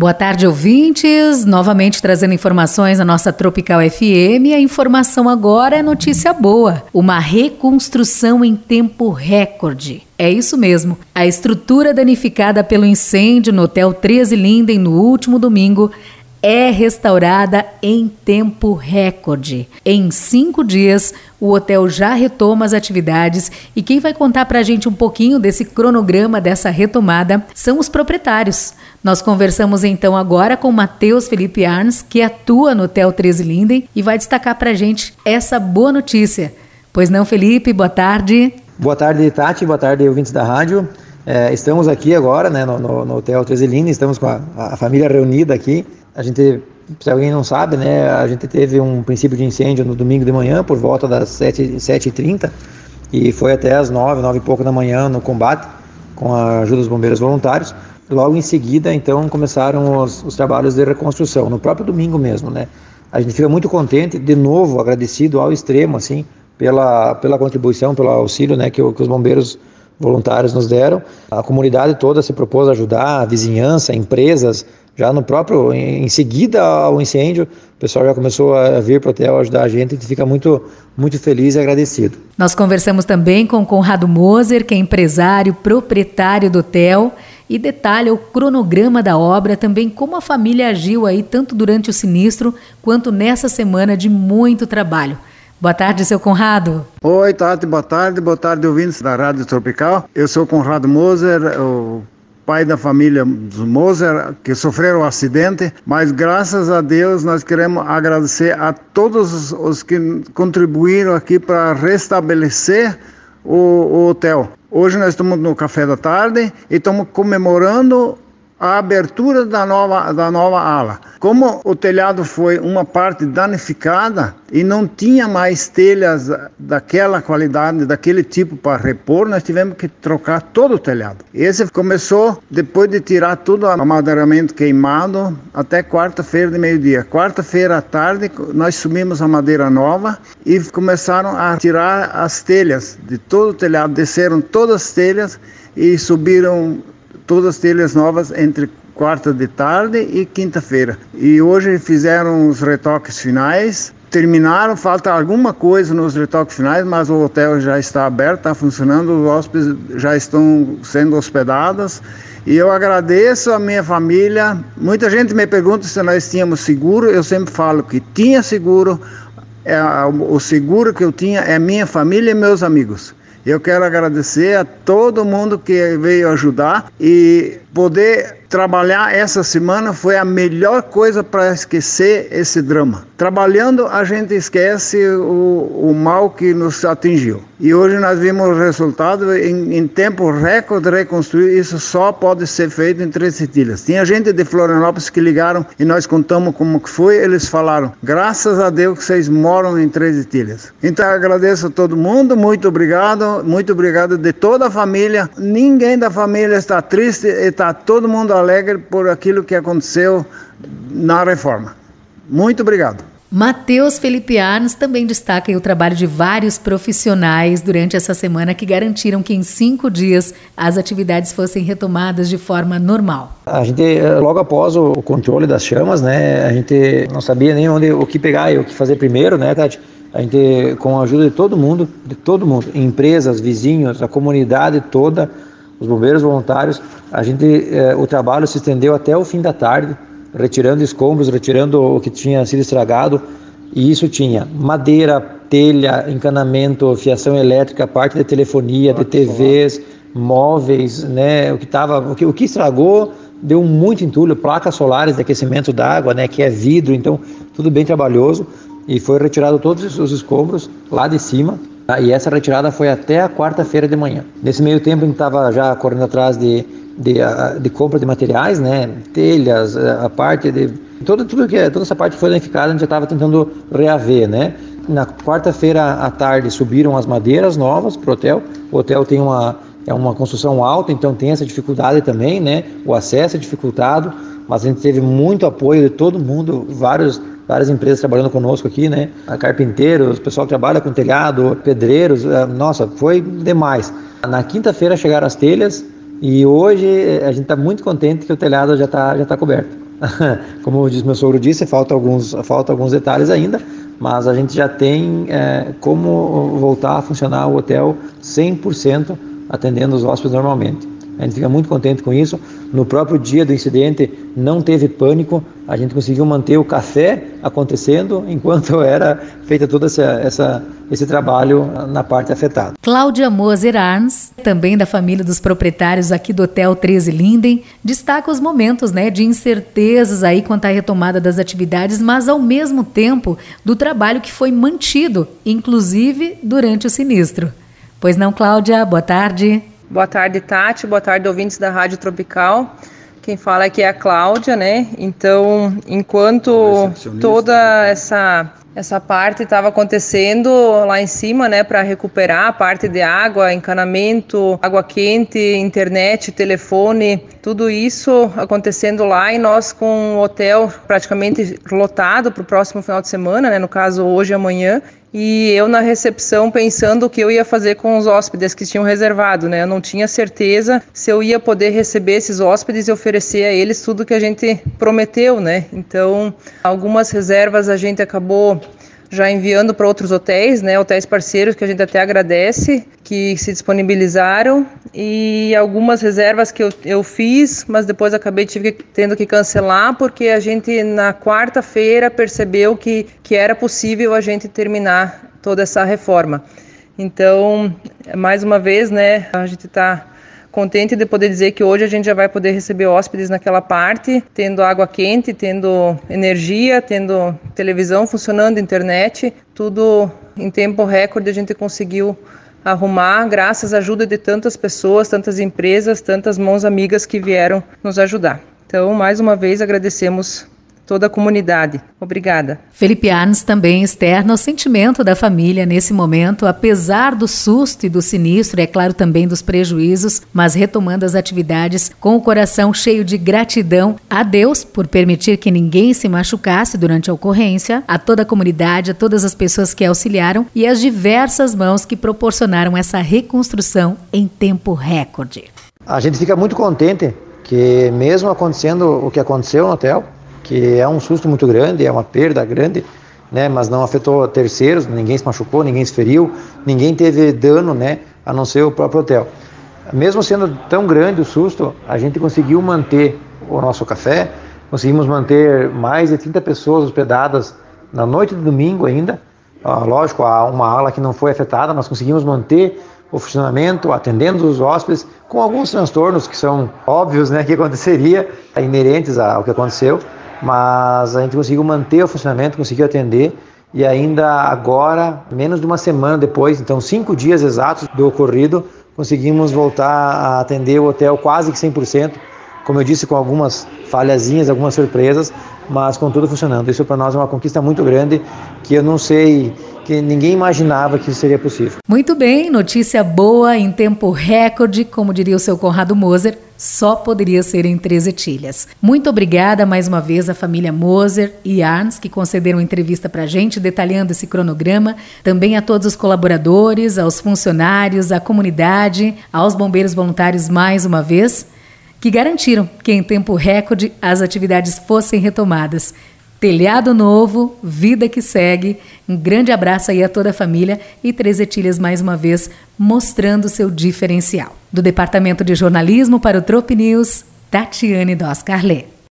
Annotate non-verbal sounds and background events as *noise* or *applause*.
Boa tarde, ouvintes. Novamente trazendo informações na nossa Tropical FM. A informação agora é notícia boa: uma reconstrução em tempo recorde. É isso mesmo. A estrutura danificada pelo incêndio no Hotel 13 Linden no último domingo é restaurada em tempo recorde. Em cinco dias, o hotel já retoma as atividades e quem vai contar para a gente um pouquinho desse cronograma dessa retomada são os proprietários. Nós conversamos então agora com Matheus Felipe Arns, que atua no Hotel 13 Linden e vai destacar para a gente essa boa notícia. Pois não, Felipe? Boa tarde. Boa tarde, Tati. Boa tarde, ouvintes da rádio. É, estamos aqui agora né, no, no, no Hotel 13 Linden, estamos com a, a família reunida aqui a gente, se alguém não sabe, né, a gente teve um princípio de incêndio no domingo de manhã, por volta das 7, 7h30, e foi até as 9, 9 e pouco da manhã no combate, com a ajuda dos bombeiros voluntários. Logo em seguida, então, começaram os, os trabalhos de reconstrução, no próprio domingo mesmo, né. A gente fica muito contente, de novo, agradecido ao extremo, assim, pela, pela contribuição, pelo auxílio, né, que, que os bombeiros voluntários nos deram. A comunidade toda se propôs a ajudar, a vizinhança, empresas, já no próprio, em, seguida ao incêndio, o pessoal já começou a vir para o hotel ajudar a gente e fica muito, muito feliz e agradecido. Nós conversamos também com Conrado Moser, que é empresário, proprietário do hotel e detalha o cronograma da obra, também como a família agiu aí tanto durante o sinistro quanto nessa semana de muito trabalho. Boa tarde, seu Conrado. Oi, Tati, boa tarde, boa tarde, ouvintes da Rádio Tropical. Eu sou Conrado Moser, o pai da família dos Moser, que sofreram um acidente, mas graças a Deus nós queremos agradecer a todos os que contribuíram aqui para restabelecer o, o hotel. Hoje nós estamos no café da tarde e estamos comemorando a abertura da nova, da nova ala. Como o telhado foi uma parte danificada e não tinha mais telhas daquela qualidade, daquele tipo para repor, nós tivemos que trocar todo o telhado. Esse começou depois de tirar todo o amadeiramento queimado até quarta-feira de meio-dia. Quarta-feira à tarde nós subimos a madeira nova e começaram a tirar as telhas de todo o telhado, desceram todas as telhas e subiram todas telhas novas entre quarta de tarde e quinta-feira. E hoje fizeram os retoques finais. Terminaram, falta alguma coisa nos retoques finais, mas o hotel já está aberto, está funcionando, os hóspedes já estão sendo hospedados. E eu agradeço a minha família. Muita gente me pergunta se nós tínhamos seguro. Eu sempre falo que tinha seguro. É, o seguro que eu tinha é minha família e meus amigos. Eu quero agradecer a todo mundo que veio ajudar e poder trabalhar essa semana foi a melhor coisa para esquecer esse drama. Trabalhando, a gente esquece o, o mal que nos atingiu. E hoje nós vimos o resultado em, em tempo recorde reconstruir. Isso só pode ser feito em Três Cetilhas. Tinha gente de Florianópolis que ligaram e nós contamos como que foi. Eles falaram: graças a Deus que vocês moram em Três Cetilhas. Então agradeço a todo mundo, muito obrigado, muito obrigado de toda a família. Ninguém da família está triste, está todo mundo alegre por aquilo que aconteceu na reforma. Muito obrigado. Matheus Felipe Arns também destaca o trabalho de vários profissionais durante essa semana que garantiram que em cinco dias as atividades fossem retomadas de forma normal. A gente, eh, logo após o controle das chamas, né, a gente não sabia nem onde, o que pegar e o que fazer primeiro, né, Tati? A gente, com a ajuda de todo mundo, de todo mundo, empresas, vizinhos, a comunidade toda, os bombeiros voluntários, a gente, eh, o trabalho se estendeu até o fim da tarde retirando escombros, retirando o que tinha sido estragado. E isso tinha madeira, telha, encanamento, fiação elétrica, parte de telefonia, de TVs, móveis, né? O que tava, o que, o que estragou deu muito entulho, placas solares de aquecimento d'água, né? Que é vidro, então tudo bem trabalhoso. E foi retirado todos os escombros lá de cima. E essa retirada foi até a quarta-feira de manhã. Nesse meio tempo a gente estava já correndo atrás de de, de compra de materiais, né? Telhas, a parte de toda tudo que toda essa parte foi danificada, a gente já estava tentando reaver, né? Na quarta-feira à tarde subiram as madeiras novas para o hotel. O hotel tem uma é uma construção alta, então tem essa dificuldade também, né? O acesso é dificultado, mas a gente teve muito apoio de todo mundo, vários várias empresas trabalhando conosco aqui, né? Carpinteiros, pessoal que trabalha com telhado, pedreiros, é, nossa, foi demais. Na quinta-feira chegaram as telhas, e hoje eh, a gente está muito contente que o telhado já está já tá coberto. *laughs* como diz meu sogro disse, falta alguns, falta alguns detalhes ainda, mas a gente já tem é, como voltar a funcionar o hotel 100% atendendo os hóspedes normalmente. A gente fica muito contente com isso. No próprio dia do incidente não teve pânico, a gente conseguiu manter o café acontecendo *laughs* enquanto era feita todo essa, essa, esse trabalho na parte afetada. Cláudia Moser Arns, também da família dos proprietários aqui do Hotel 13 Linden, destaca os momentos né, de incertezas aí quanto à retomada das atividades, mas ao mesmo tempo do trabalho que foi mantido, inclusive durante o sinistro. Pois não, Cláudia? Boa tarde. Boa tarde, Tati. Boa tarde, ouvintes da Rádio Tropical. Quem fala aqui é a Cláudia, né? Então, enquanto toda essa essa parte estava acontecendo lá em cima, né, para recuperar a parte de água, encanamento, água quente, internet, telefone, tudo isso acontecendo lá e nós com o hotel praticamente lotado para o próximo final de semana, né, no caso hoje e amanhã, e eu na recepção pensando o que eu ia fazer com os hóspedes que tinham reservado, né? Eu não tinha certeza se eu ia poder receber esses hóspedes e oferecer a eles tudo que a gente prometeu, né? Então, algumas reservas a gente acabou já enviando para outros hotéis, né, hotéis parceiros que a gente até agradece, que se disponibilizaram e algumas reservas que eu, eu fiz, mas depois acabei tive, tendo que cancelar porque a gente na quarta-feira percebeu que, que era possível a gente terminar toda essa reforma. Então, mais uma vez, né, a gente está contente de poder dizer que hoje a gente já vai poder receber hóspedes naquela parte, tendo água quente, tendo energia, tendo televisão funcionando, internet, tudo em tempo recorde a gente conseguiu arrumar graças à ajuda de tantas pessoas, tantas empresas, tantas mãos amigas que vieram nos ajudar. Então, mais uma vez agradecemos toda a comunidade. Obrigada. Felipe Arnes também externa o sentimento da família nesse momento, apesar do susto e do sinistro, e é claro também dos prejuízos, mas retomando as atividades com o coração cheio de gratidão a Deus por permitir que ninguém se machucasse durante a ocorrência, a toda a comunidade, a todas as pessoas que auxiliaram e as diversas mãos que proporcionaram essa reconstrução em tempo recorde. A gente fica muito contente que mesmo acontecendo o que aconteceu no hotel, que é um susto muito grande, é uma perda grande, né, mas não afetou terceiros, ninguém se machucou, ninguém se feriu, ninguém teve dano, né, a não ser o próprio hotel. Mesmo sendo tão grande o susto, a gente conseguiu manter o nosso café, conseguimos manter mais de 30 pessoas hospedadas na noite de domingo ainda. Ah, lógico, há uma ala que não foi afetada, nós conseguimos manter o funcionamento, atendendo os hóspedes, com alguns transtornos que são óbvios, né, que aconteceria, inerentes ao que aconteceu, mas a gente conseguiu manter o funcionamento, conseguiu atender. E ainda agora, menos de uma semana depois, então cinco dias exatos do ocorrido, conseguimos voltar a atender o hotel quase que 100%, como eu disse, com algumas falhazinhas, algumas surpresas, mas com tudo funcionando. Isso para nós é uma conquista muito grande que eu não sei, que ninguém imaginava que isso seria possível. Muito bem, notícia boa em tempo recorde, como diria o seu Conrado Moser só poderia ser em três etilhas. Muito obrigada mais uma vez à família Moser e Arns que concederam entrevista para a gente, detalhando esse cronograma. Também a todos os colaboradores, aos funcionários, à comunidade, aos bombeiros voluntários mais uma vez, que garantiram que em tempo recorde as atividades fossem retomadas. Telhado novo, vida que segue. Um grande abraço aí a toda a família e Três Etilhas mais uma vez mostrando seu diferencial. Do Departamento de Jornalismo para o Trop News, Tatiane Doscarlet.